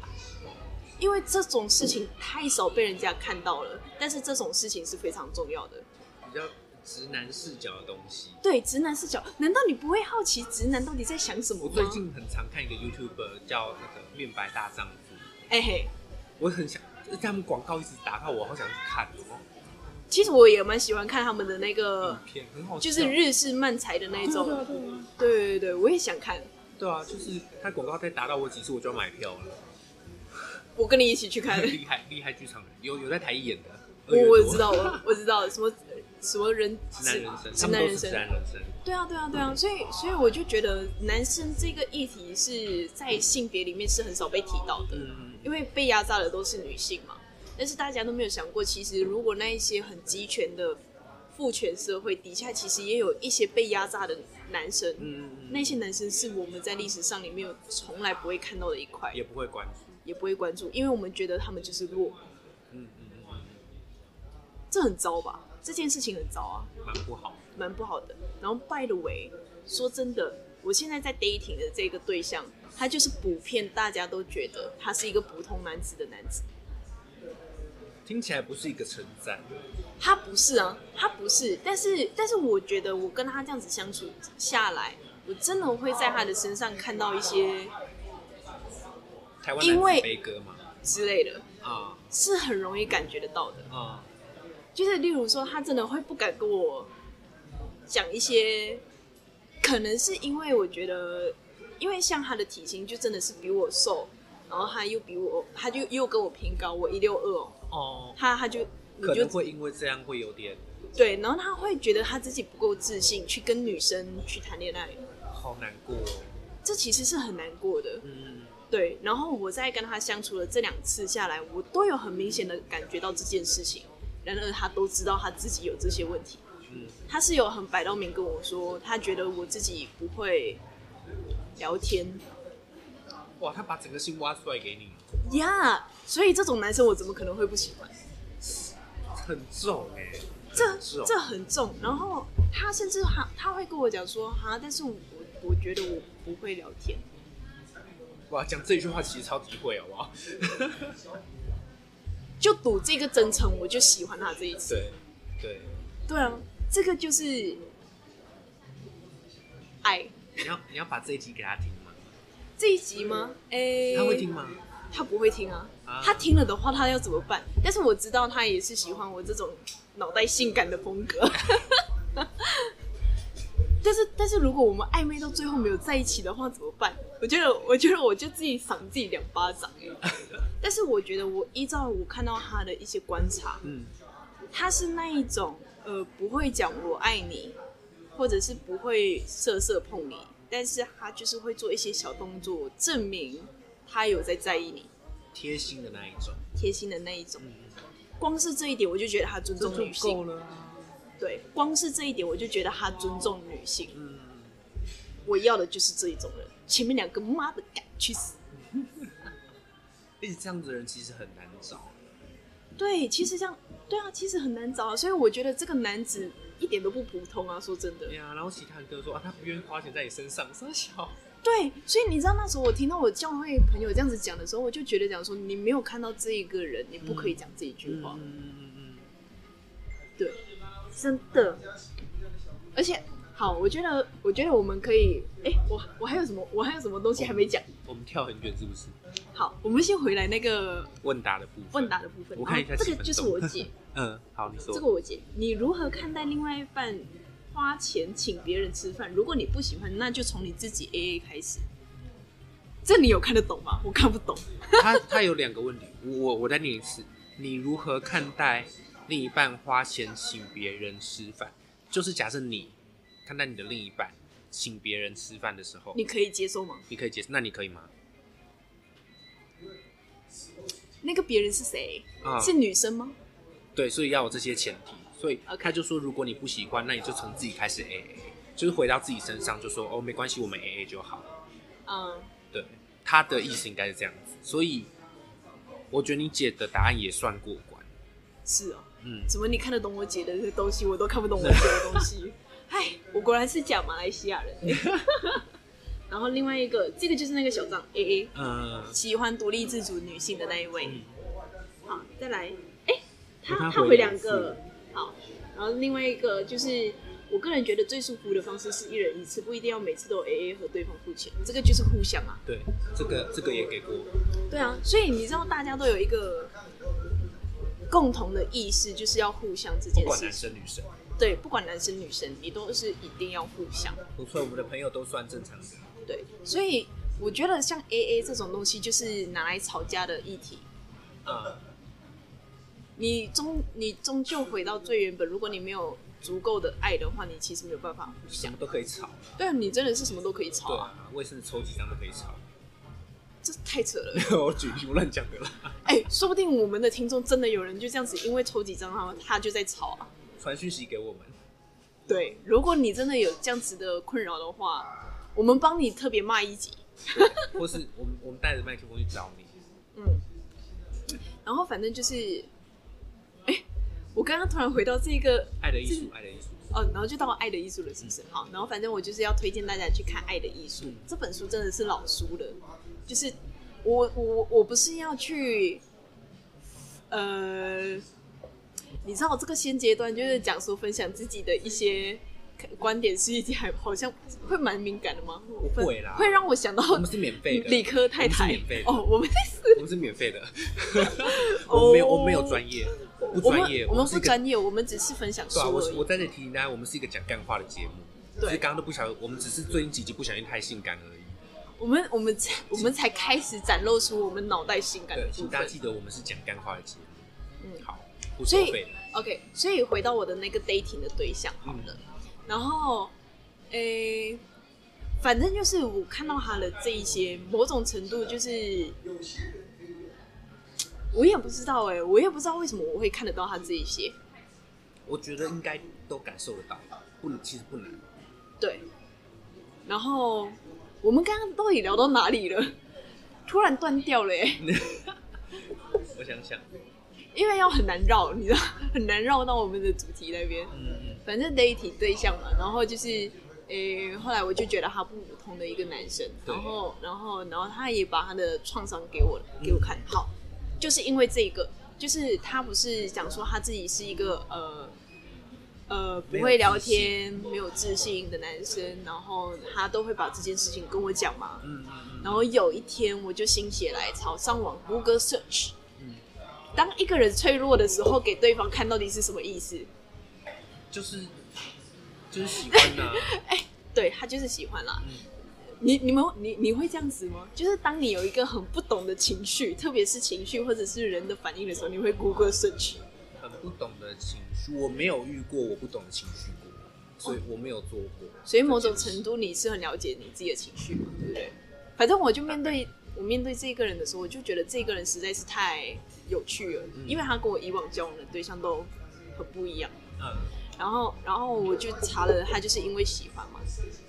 因为这种事情太少被人家看到了，但是这种事情是非常重要的。比较直男视角的东西。对直男视角，难道你不会好奇直男到底在想什么吗？我最近很常看一个 YouTuber 叫那个面白大丈夫，哎嘿，我很想，他们广告一直打到我，好想去看哦。其实我也蛮喜欢看他们的那个，片很好，就是日式漫才的那种。对啊对啊对对对，我也想看，对啊，就是他广告再打到我几次，我就要买票了。我跟你一起去看。厉害厉害剧场人有有在台艺演的，我我知道，我 我知道什么什么人直男人生，直男人生，男人生。对啊对啊对啊，所以所以我就觉得男生这个议题是在性别里面是很少被提到的，嗯，因为被压榨的都是女性嘛。但是大家都没有想过，其实如果那一些很集权的父权社会底下，其实也有一些被压榨的男生。嗯嗯嗯，那些男生是我们在历史上里面有从来不会看到的一块，也不会关注。也不会关注，因为我们觉得他们就是弱，嗯嗯嗯嗯，这很糟吧？这件事情很糟啊，蛮不好。蛮不好的。然后，by the way，说真的，我现在在 dating 的这个对象，他就是普遍大家都觉得他是一个普通男子的男子，听起来不是一个称赞。他不是啊，他不是。但是，但是我觉得我跟他这样子相处下来，我真的会在他的身上看到一些台湾因为男子悲歌嘛，之类的，啊是很容易感觉得到的。啊，就是例如说，他真的会不敢跟我讲一些，可能是因为我觉得，因为像他的体型就真的是比我瘦，然后他又比我，他就又跟我偏高，我一六二哦，哦，他他就可能会因为这样会有点对，然后他会觉得他自己不够自信去跟女生去谈恋爱，好难过哦。这其实是很难过的。嗯，对，然后我在跟他相处了这两次下来，我都有很明显的感觉到这件事情。然而他都知道他自己有这些问题，嗯，他是有很摆到明跟我说，他觉得我自己不会聊天哇，他把整个心挖出来给你，呀所以这种男生我怎么可能会不喜欢？很重哎、这这很重。然后他甚至他他会跟我讲说，哈，但是我我觉得我不会聊天。哇，讲这一句话其实超级会，好不好？就赌这个真诚，我就喜欢他这一次。对对，对啊，这个就是爱。你要你要把这一集给他听吗？这一集吗？诶、他会听吗？他不会听啊。啊他听了的话，他要怎么办？但是我知道他也是喜欢我这种脑袋性感的风格。但是，但是如果我们暧昧到最后没有在一起的话，怎么办？我觉得，我觉得我就自己赏自己两巴掌哎。但是我觉得，我依照我看到他的一些观察，嗯，他是那一种呃不会讲我爱你，或者是不会色色碰你，但是他就是会做一些小动作，证明他有在在意你，贴心的那一种，贴心的那一种。嗯，光是这一点，我就觉得他尊重女性够。了啊。对，光是这一点，我就觉得他尊重女性。嗯，我要的就是这一种人。前面两个妈的敢去死！而且这样子的人其实很难找。对，其实这样，对啊，其实很难找啊。所以我觉得这个男子一点都不普通啊。说真的对，啊、然后其他人跟我说啊，他不愿意花钱在你身上，傻小。对，所以你知道那时候我听到我教会朋友这样子讲的时候，我就觉得讲说，你没有看到这一个人，你不可以讲这一句话。嗯嗯嗯嗯对，真的。而且，好，我觉得，我觉得我们可以，哎、我我还有什么，我还有什么东西还没讲？嗯，我们跳很远是不是？好，我们先回来那个问答的部分。问答的部分。我看一下这个就是我姐，嗯，好，你说。这个我姐，你如何看待另外一半花钱请别人吃饭？如果你不喜欢，那就从你自己 A A 开始。这你有看得懂吗？我看不懂。他他有两个问题，我我再念一次，你如何看待另一半花钱请别人吃饭？就是假设你看待你的另一半请别人吃饭的时候，你可以接受吗？你可以接受，那你可以吗？那个别人是谁？啊是女生吗？对，所以要有这些前提，所以他就说，如果你不喜欢，那你就从自己开始 A A，就是回到自己身上，就说哦，没关系，我们 A A 就好。嗯，对，他的意思应该是这样子，所以我觉得你姐的答案也算过关。是哦。嗯，怎么你看得懂我姐的这些东西，我都看不懂我姐的东西？哎，我果然是假马来西亚人。然后另外一个，这个就是那个小张 A A，嗯，喜欢独立自主女性的那一位。嗯好，再来，哎，他他他回回两个，好，然后另外一个就是，我个人觉得最舒服的方式是一人一次，不一定要每次都有 A A 和对方付钱，这个就是互相啊。对，这个这个也给过。对啊，所以你知道大家都有一个共同的意识，就是要互相这不管件事情。男生女生，对，不管男生女生，你都是一定要互相。不错，我们的朋友都算正常的。对，所以我觉得像 A A 这种东西，就是拿来吵架的议题。啊、你终你终究回到最原本，如果你没有足够的爱的话，你其实没有办法互相。都可以吵。对啊，你真的是什么都可以吵对啊，啊，卫生纸抽几张都可以吵。这太扯了。我举例我乱讲的啦。哎、说不定我们的听众真的有人就这样子，因为抽几张，他就在吵啊。传讯息给我们。对，如果你真的有这样子的困扰的话，我们帮你特别骂一集。或是我们我们带着麦克风去找你。嗯，然后反正就是，哎、我刚刚突然回到这个爱的艺术，爱的艺术。哦，然后就到《爱的艺术》了，是不是？好，然后反正我就是要推荐大家去看《爱的艺术》嗯这本书，真的是老书了。就是我我我不是要去，呃，你知道这个现阶段就是讲说分享自己的一些观点，是一件还好像会蛮敏感的吗？不会啦会让我想到我们是免费的，理科太太我们是免费的哦，我们是我们是免费的。我们没有，我们没有专业，不专业，我们不专业，我们只是分享书对啊，我。我在这里提醒大家，我们是一个讲干话的节目。对刚刚都不小心，我们只是最近几集不小心太性感而已。我们我们才我们才开始展露出我们脑袋性感的对，部大家。记得我们是讲干话的节目。嗯好，不收费的。OK，所以回到我的那个 dating 的对象好了，然后，诶、反正就是我看到他的这一些，某种程度就是，我也不知道哎、我也不知道为什么我会看得到他这一些，我觉得应该都感受得到，不，其实不难。对。然后我们刚刚到底聊到哪里了？突然断掉了哎、我想想，因为要很难绕，你知道，很难绕到我们的主题那边。嗯，反正 dating 对象嘛，然后就是，诶、后来我就觉得他不普通的一个男生，然后，然后，然后他也把他的创伤给我给我看，好，就是因为这个，就是他不是讲说他自己是一个呃呃不会聊天、没有自信的男生，然后他都会把这件事情跟我讲嘛，嗯。然后有一天我就心血来潮上网 Google search，嗯。当一个人脆弱的时候，给对方看到底是什么意思？就是就是喜欢呐、对他就是喜欢啦。嗯你你们你你会这样子吗？就是当你有一个很不懂的情绪，特别是情绪或者是人的反应的时候，你会 Google search。很不懂的情绪，我没有遇过我不懂的情绪过，所以我没有做过。所以某种程度你是很了解你自己的情绪嘛，对不对？反正我就面对我面对这个人的时候，我就觉得这个人实在是太有趣了，因为他跟我以往交往的对象都很不一样。嗯，然后，然后我就查了，他就是因为喜欢嘛，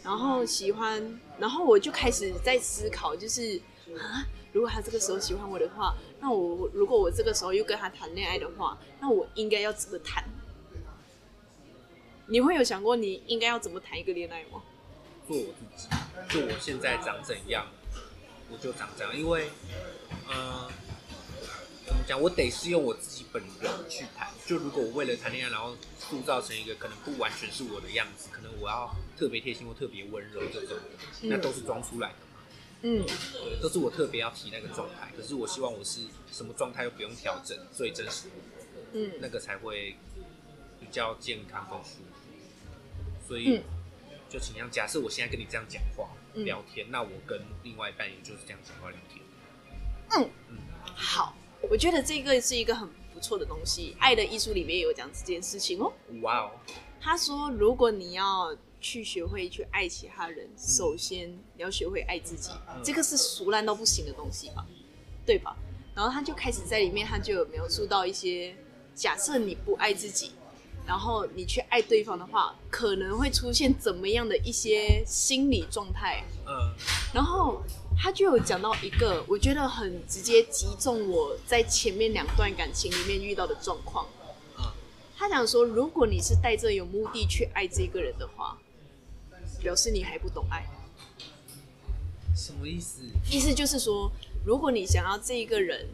然后喜欢，然后我就开始在思考，就是啊，如果他这个时候喜欢我的话，那我如果我这个时候又跟他谈恋爱的话，那我应该要怎么谈？你会有想过你应该要怎么谈一个恋爱吗？做我自己，就我现在长怎样，我就长这样。因为，呃，怎么讲？我得是用我自己本人去谈。就如果我为了谈恋爱，然后塑造成一个可能不完全是我的样子，可能我要特别贴心或特别温柔这种的，那都是装出来的嘛。嗯，对，都是我特别要提那个状态。可是我希望我是什么状态又不用调整，最真实的我，嗯那个才会比较健康跟舒服。所以嗯就倾向，假设我现在跟你这样讲话、嗯聊天，那我跟另外一半也就是这样讲话聊天。嗯嗯好，我觉得这个是一个很不错的东西，《爱的艺术》里面也有讲这件事情哦。哇哦，他说，如果你要去学会去爱其他人，首先你要学会爱自己，这个是俗烂到不行的东西吧，对吧？然后他就开始在里面，他就有描述到一些，假设你不爱自己，然后你去爱对方的话，可能会出现怎么样的一些心理状态，嗯然后他就有讲到一个，我觉得很直接击中我在前面两段感情里面遇到的状况。嗯，他讲说，如果你是带着有目的去爱这个人的话，表示你还不懂爱。什么意思？意思就是说，如果你想要这一个人，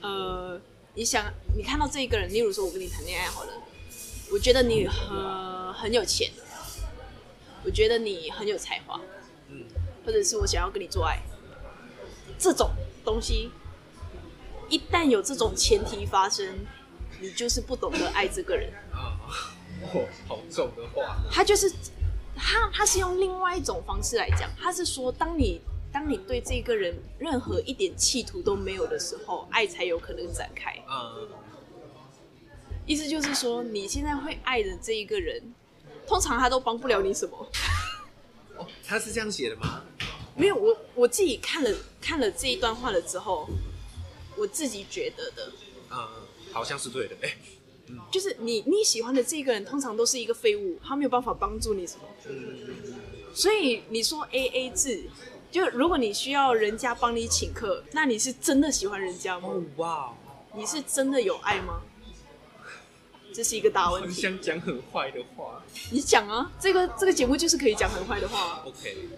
呃，你想你看到这一个人，例如说我跟你谈恋爱好了，我觉得你很很有钱，我觉得你很有才华，嗯或者是我想要跟你做爱，这种东西，一旦有这种前提发生，你就是不懂得爱这个人。啊，哦，好重的话。他就是他，他是用另外一种方式来讲，他是说，当你当你对这个人任何一点企图都没有的时候，爱才有可能展开。嗯意思就是说，你现在会爱的这一个人，通常他都帮不了你什么。哦，他是这样写的吗？没有，我我自己看了看了这一段话了之后，我自己觉得的，嗯，好像是对的。哎、就是你你喜欢的这个人，通常都是一个废物，他没有办法帮助你什么。嗯所以你说 A A 制，就如果你需要人家帮你请客，那你是真的喜欢人家吗？哦哇，你是真的有爱吗？这是一个大问很题。想讲很坏的话。你讲啊，这个这个节目就是可以讲很坏的话啊。OK，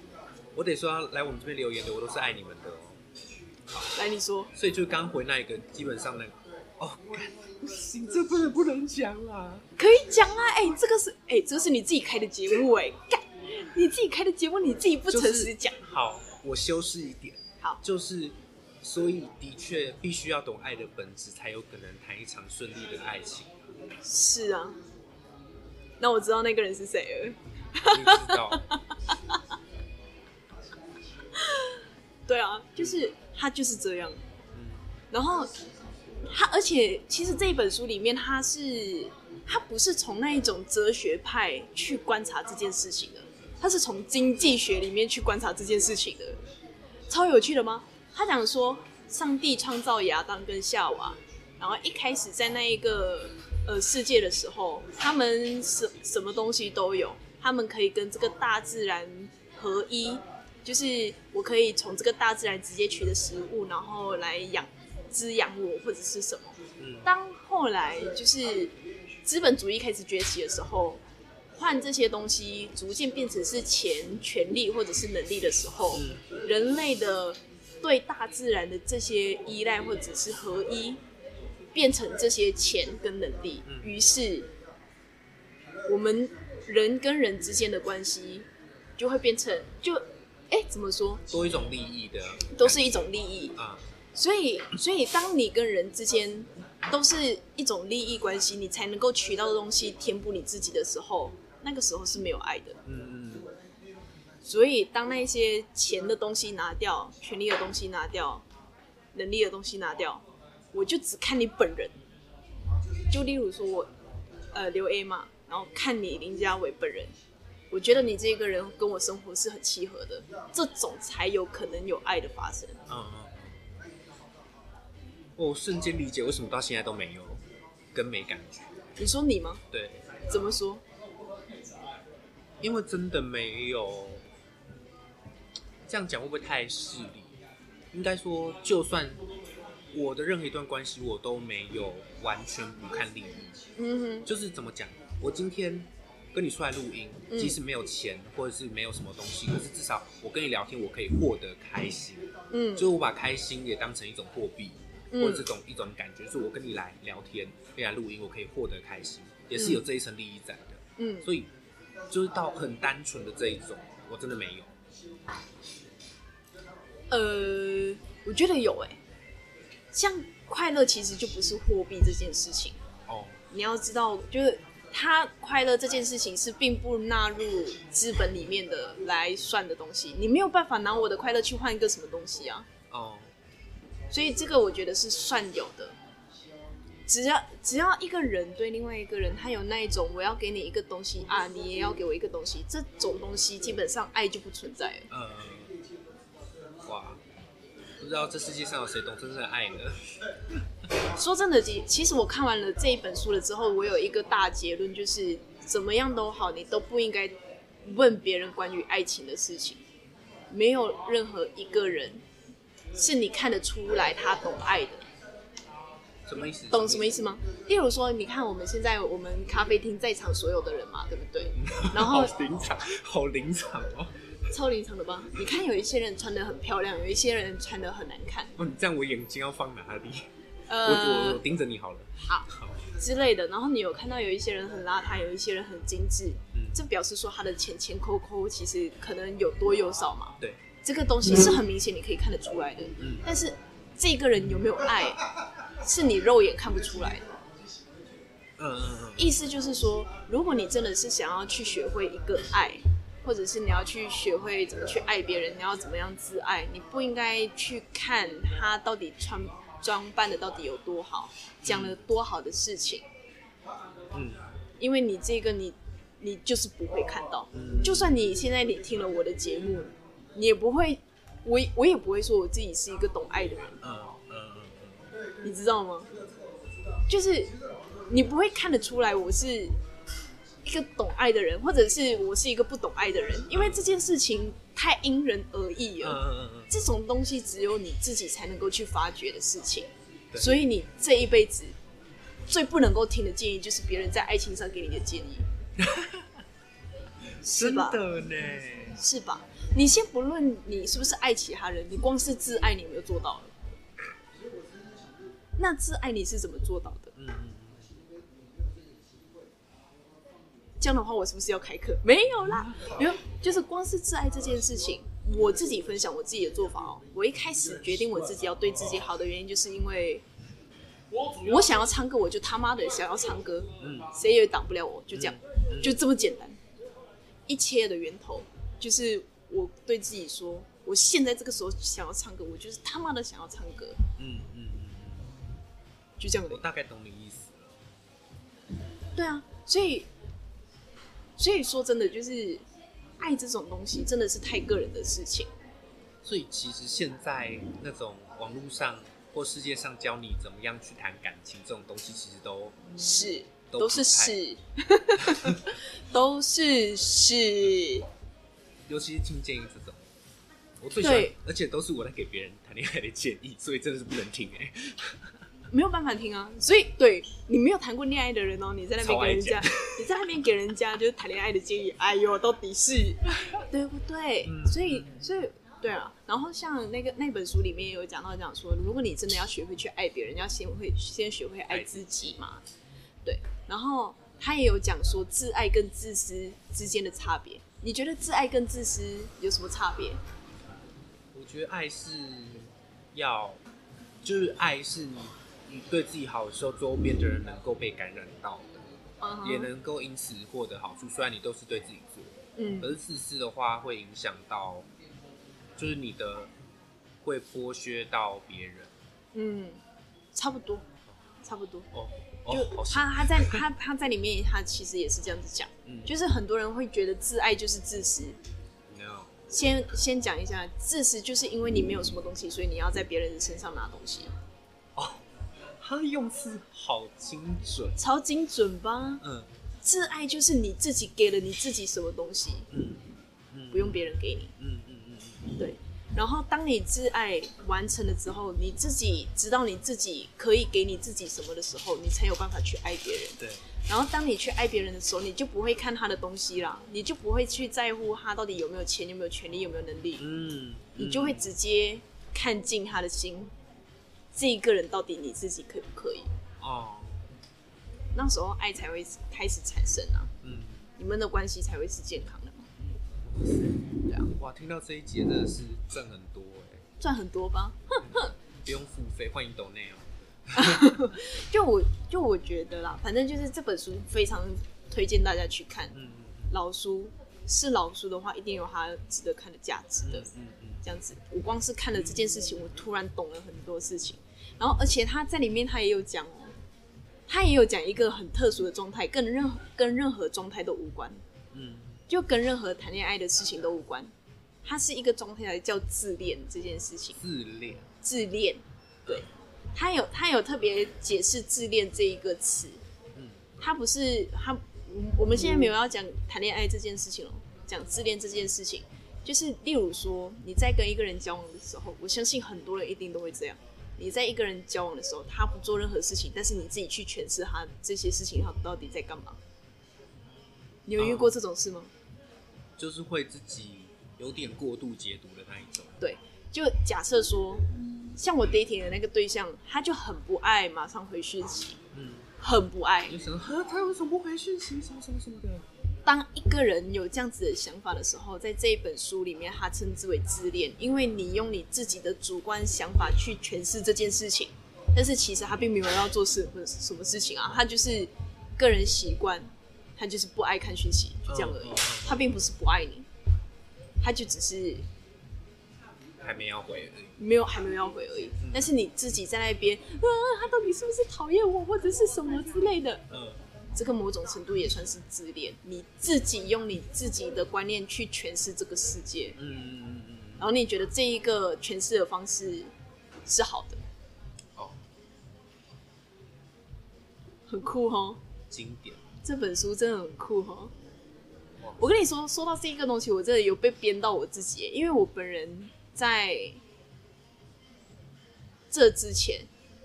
我得说要来我们这边留言的，我都是爱你们的哦。来，你说，所以就刚回那一个，基本上那个，哦，干不行，这真的不能讲啦。可以讲啊。哎、这个是哎、这是你自己开的节目哎、干，你自己开的节目，你自己不诚实讲。好，我修饰一点，好，就是，所以的确必须要懂爱的本质，才有可能谈一场顺利的爱情。是啊。那我知道那个人是谁了。你知道？对啊，就是他就是这样。嗯然后他，而且其实这一本书里面，他是他不是从那一种哲学派去观察这件事情的，他是从经济学里面去观察这件事情的，超有趣的吗？他讲说，上帝创造亚当跟夏娃，然后一开始在那一个呃世界的时候，他们什什么东西都有，他们可以跟这个大自然合一，就是我可以从这个大自然直接取的食物，然后来养滋养我或者是什么。嗯。当后来就是资本主义开始崛起的时候，换这些东西逐渐变成是钱、权力或者是能力的时候，人类的对大自然的这些依赖或者是合一，变成这些钱跟能力，于是我们人跟人之间的关系就会变成就哎怎么说，多一种利益的，都是一种利益。啊，所以，所以当你跟人之间都是一种利益关系，你才能够取到的东西填补你自己的时候，那个时候是没有爱的。嗯嗯所以，当那些钱的东西拿掉，权力的东西拿掉，能力的东西拿掉，我就只看你本人。就例如说我，呃，刘 A 嘛，然后看你林家伟本人，我觉得你这个人跟我生活是很契合的，这种才有可能有爱的发生。嗯嗯。我瞬间理解为什么到现在都没有跟没感觉。你说你吗？对，怎么说？因为真的没有。这样讲会不会太势利？应该说，就算我的任何一段关系，我都没有完全不看利益。嗯哼。就是怎么讲，我今天跟你出来录音，嗯即使没有钱或者是没有什么东西，可是至少我跟你聊天，我可以获得开心。嗯就是我把开心也当成一种货币，嗯或者这种一种感觉，就是我跟你来聊天，跟你来录音，我可以获得开心，也是有这一层利益在的。嗯所以就是到很单纯的这一种，我真的没有。呃，我觉得有哎、像快乐其实就不是货币这件事情，哦，你要知道，就是他快乐这件事情是并不纳入资本里面的来算的东西，你没有办法拿我的快乐去换一个什么东西啊，哦，所以这个我觉得是算有的。只要只要一个人对另外一个人，他有那一种我要给你一个东西啊，你也要给我一个东西，这种东西基本上爱就不存在了。呃，哇，不知道这世界上有谁懂真正的爱呢？说真的，其其实我看完了这一本书了之后，我有一个大结论，就是怎么样都好，你都不应该问别人关于爱情的事情。没有任何一个人是你看得出来他懂爱的，什么意思？懂什么意思吗？例如说，你看我们现在我们咖啡厅在场所有的人嘛，对不对？然后好临场，好临场哦！超临场的吧？你看有一些人穿的很漂亮，有一些人穿的很难看，哦，你这样我眼睛要放哪里？我我呃我，盯着你好了。好。好，之类的。然后你有看到有一些人很邋遢，有一些人很精致，嗯这表示说他的钱钱抠抠其实可能有多有少嘛。对，这个东西是很明显你可以看得出来的。嗯但是这个人有没有爱，是你肉眼看不出来的。嗯嗯嗯，意思就是说，如果你真的是想要去学会一个爱，或者是你要去学会怎么去爱别人，你要怎么样自爱，你不应该去看他到底穿装扮的到底有多好，讲了多好的事情。嗯因为你这个你你就是不会看到，嗯就算你现在你听了我的节目，你也不会，我我也不会说我自己是一个懂爱的人，嗯嗯嗯你知道吗？就是你不会看得出来我是一个懂爱的人，或者是我是一个不懂爱的人，因为这件事情太因人而异嗯了。嗯嗯嗯，这种东西只有你自己才能够去发掘的事情，所以你这一辈子最不能够听的建议，就是别人在爱情上给你的建议，是真吧？的呢，是吧？你先不论你是不是爱其他人，你光是自爱，你有没有做到了？那自爱你是怎么做到的？嗯嗯这样的话，我是不是要开课？没有啦，没有，就是光是自爱这件事情，我自己分享我自己的做法哦。我一开始决定我自己要对自己好的原因，就是因为我想要唱歌，我就他妈的想要唱歌，嗯谁也挡不了我，就这样，嗯就这么简单。一切的源头就是我对自己说，我现在这个时候想要唱歌，我就是他妈的想要唱歌，嗯嗯嗯，就这样。我大概懂你意思了。对啊，所以所以说真的就是爱这种东西真的是太个人的事情。所以其实现在那种网络上或世界上教你怎么样去谈感情这种东西，其实都是，都 都是是，都是是，尤其是听建议这种，我最喜欢，而且都是我在给别人谈恋爱的建议，所以真的是不能听哎、没有办法听啊。所以，对你没有谈过恋爱的人哦，你在那边给人家，你在那边给人家就是谈恋爱的建议，哎呦，到底是对不对？嗯所以，所以。对啊，然后像那个那本书里面也有讲到，讲说，如果你真的要学会去爱别人，要先会先学会爱自己嘛。对，然后他也有讲说自爱跟自私之间的差别。你觉得自爱跟自私有什么差别？我觉得爱是要，就是爱是你你对自己好的时候，周边的人能够被感染到的，也能够因此获得好处。虽然你都是对自己做，嗯可是自私的话会影响到，就是你的会剥削到别人。嗯，差不多，差不多。哦就他他在他他在里面，他其实也是这样子讲，嗯就是很多人会觉得自爱就是自私。没有先先讲一下，自私就是因为你没有什么东西，所以你要在别人的身上拿东西，哦，他的用词好精准。超精准吧？嗯自爱就是你自己给了你自己什么东西，嗯嗯，不用别人给你。嗯嗯嗯嗯对，然后当你自爱完成了之后，你自己知道你自己可以给你自己什么的时候，你才有办法去爱别人。对，然后当你去爱别人的时候，你就不会看他的东西啦，你就不会去在乎他到底有没有钱、有没有权利、有没有能力，嗯，你就会直接看尽他的心，这一个人到底你自己可不可以？哦，那时候爱才会开始产生啊，嗯，你们的关系才会是健康的嘛。对啊，哇，听到这一节真的是赚很多哎，赚很多吧？不用付费，欢迎抖内哦。就我就我觉得啦，反正就是这本书非常推荐大家去看。嗯老书是老书的话，一定有它值得看的价值的。嗯嗯这样子，我光是看了这件事情，我突然懂了很多事情。然后，而且他在里面他也有讲哦，他也有讲一个很特殊的状态，跟任何跟任何状态都无关，嗯就跟任何谈恋爱的事情都无关。它是一个状态，叫自恋这件事情。自恋，自恋，对，他有他有特别解释自恋这一个词，嗯他不是他，我我们现在没有要讲谈恋爱这件事情了，讲自恋这件事情，就是例如说你在跟一个人交往的时候，我相信很多人一定都会这样。你在一个人交往的时候，他不做任何事情，但是你自己去诠释他这些事情，他到底在干嘛？你有遇过这种事吗？就是会自己有点过度解读的那一种。对，就假设说，像我 dating 的那个对象，他就很不爱马上回讯息，嗯，很不爱。就想呵，他为什么不回讯息？什么什么什么的。当一个人有这样子的想法的时候，在这一本书里面，他称之为自恋，因为你用你自己的主观想法去诠释这件事情，但是其实他并没有要做事或者什么事情啊，他就是个人习惯，他就是不爱看讯息，就这样而已他并不是不爱你，他就只是还没要回而已。没有还没有要回而已。但是你自己在那边，啊，他到底是不是讨厌我，或者是什么之类的，嗯这个某种程度也算是自恋。你自己用你自己的观念去诠释这个世界，嗯嗯嗯嗯。然后你觉得这一个诠释的方式是好的，哦，很酷哦。经典。这本书真的很酷哦。我跟你说，说到这一个东西，我真的有被编到我自己，因为我本人在这之前，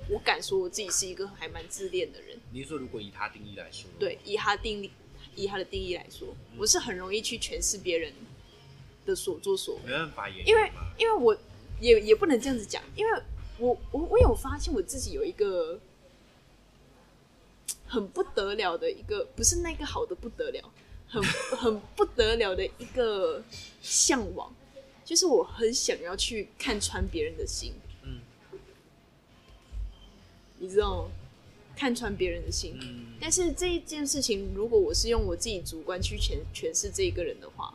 我敢说我自己是一个还蛮自恋的人。你是说如果以他定义来说，，对，以他定义，以他的定义来说，我是很容易去诠释别人的所作所为。没办法演因为，因为我也也不能这样子讲，因为我我我有发现我自己有一个很不得了的一个，不是那个好的不得了，很很不得了的一个向往，就是我很想要去看穿别人的心，嗯你知道吗？看穿别人的心，嗯，但是这一件事情，如果我是用我自己主观去诠诠释这一个人的话，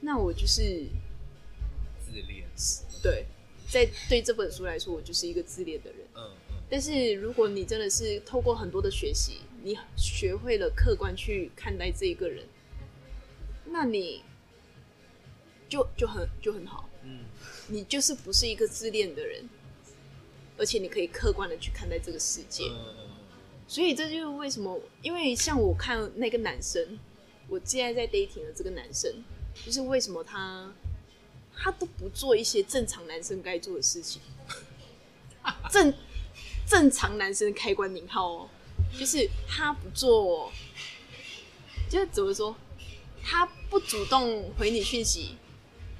那我就是自恋，对，在对这本书来说，我就是一个自恋的人。嗯嗯。但是如果你真的是透过很多的学习，你学会了客观去看待这一个人，那你就就很就很好，嗯。你就是不是一个自恋的人，而且你可以客观的去看待这个世界。所以这就是为什么，因为像我看那个男生，我现在在 dating 的这个男生，就是为什么他他都不做一些正常男生该做的事情，正正常男生开关引号哦，就是他不做，就是怎么说，他不主动回你讯息，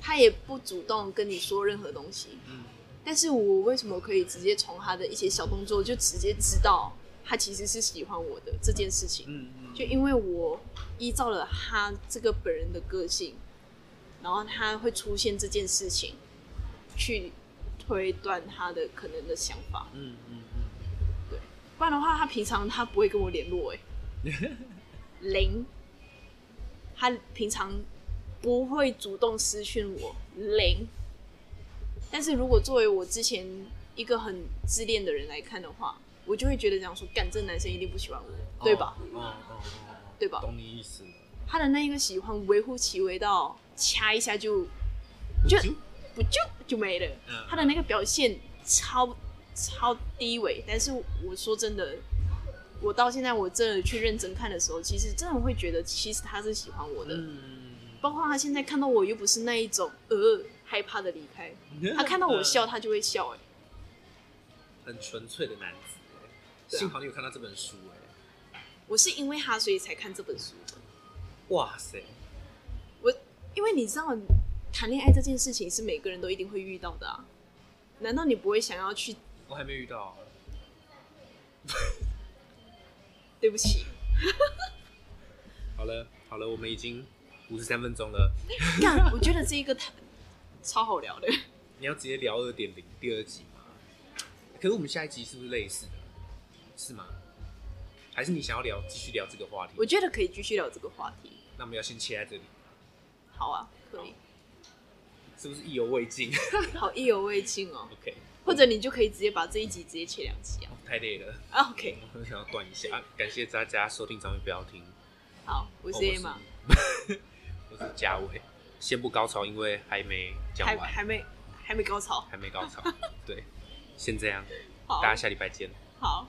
他也不主动跟你说任何东西，嗯但是我为什么可以直接从他的一些小动作就直接知道他其实是喜欢我的这件事情？嗯嗯，就因为我依照了他这个本人的个性，然后他会出现这件事情，去推断他的可能的想法。嗯嗯嗯，对不然的话，他平常他不会跟我联络，哎，零。他平常不会主动私讯我，零。但是如果作为我之前一个很自恋的人来看的话，我就会觉得这样说，干这男生一定不喜欢我，对吧？哦哦哦，对吧懂你意思，他的那一个喜欢微乎其微到掐一下就就不就就没了。嗯他的那个表现超超低微，但是我说真的，我到现在我真的去认真看的时候，其实真的会觉得，其实他是喜欢我的。嗯包括他现在看到我又不是那一种呃害怕的离开，嗯，他看到我笑他就会笑、哎，很纯粹的男子哎，幸好你有看到这本书哎，我是因为他所以才看这本书的。哇塞，我因为你知道，谈恋爱这件事情是每个人都一定会遇到的啊，难道你不会想要去？我还没遇到，对不起，好了好了，我们已经五十三分钟了，干，我觉得这一个谈超好聊的。你要直接聊二点零第二集吗？可是我们下一集是不是类似的？是吗？还是你想要聊继续聊这个话题？我觉得可以继续聊这个话题。那我们要先切在这里，好啊，可以，是不是意犹未尽 好意犹未尽哦。OK，或者你就可以直接把这一集直接切两集啊。太累了，啊 OK，我想要断一下。啊感谢大家收听，咱们不要听。好，我是哦 A 嘛，我是嘉伟，先不高潮，因为还没讲还完，还没还没高潮。还没高潮。对，先这样，好大家下礼拜见。好，